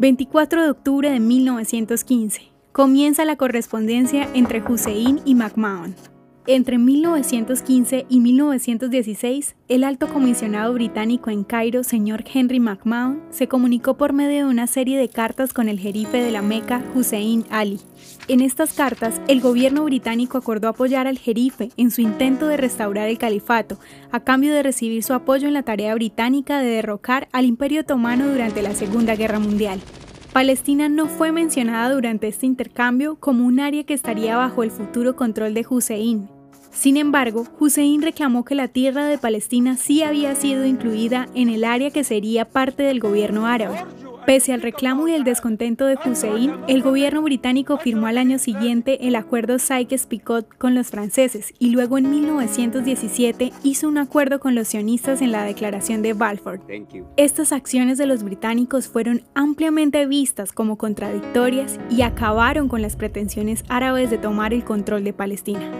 24 de octubre de 1915. Comienza la correspondencia entre Hussein y McMahon. Entre 1915 y 1916, el alto comisionado británico en Cairo, señor Henry McMahon, se comunicó por medio de una serie de cartas con el jerife de la Meca, Hussein Ali. En estas cartas, el gobierno británico acordó apoyar al jerife en su intento de restaurar el califato, a cambio de recibir su apoyo en la tarea británica de derrocar al Imperio Otomano durante la Segunda Guerra Mundial. Palestina no fue mencionada durante este intercambio como un área que estaría bajo el futuro control de Hussein. Sin embargo, Hussein reclamó que la tierra de Palestina sí había sido incluida en el área que sería parte del gobierno árabe. Pese al reclamo y el descontento de Hussein, el gobierno británico firmó al año siguiente el acuerdo Sykes-Picot con los franceses y luego en 1917 hizo un acuerdo con los sionistas en la Declaración de Balfour. Estas acciones de los británicos fueron ampliamente vistas como contradictorias y acabaron con las pretensiones árabes de tomar el control de Palestina.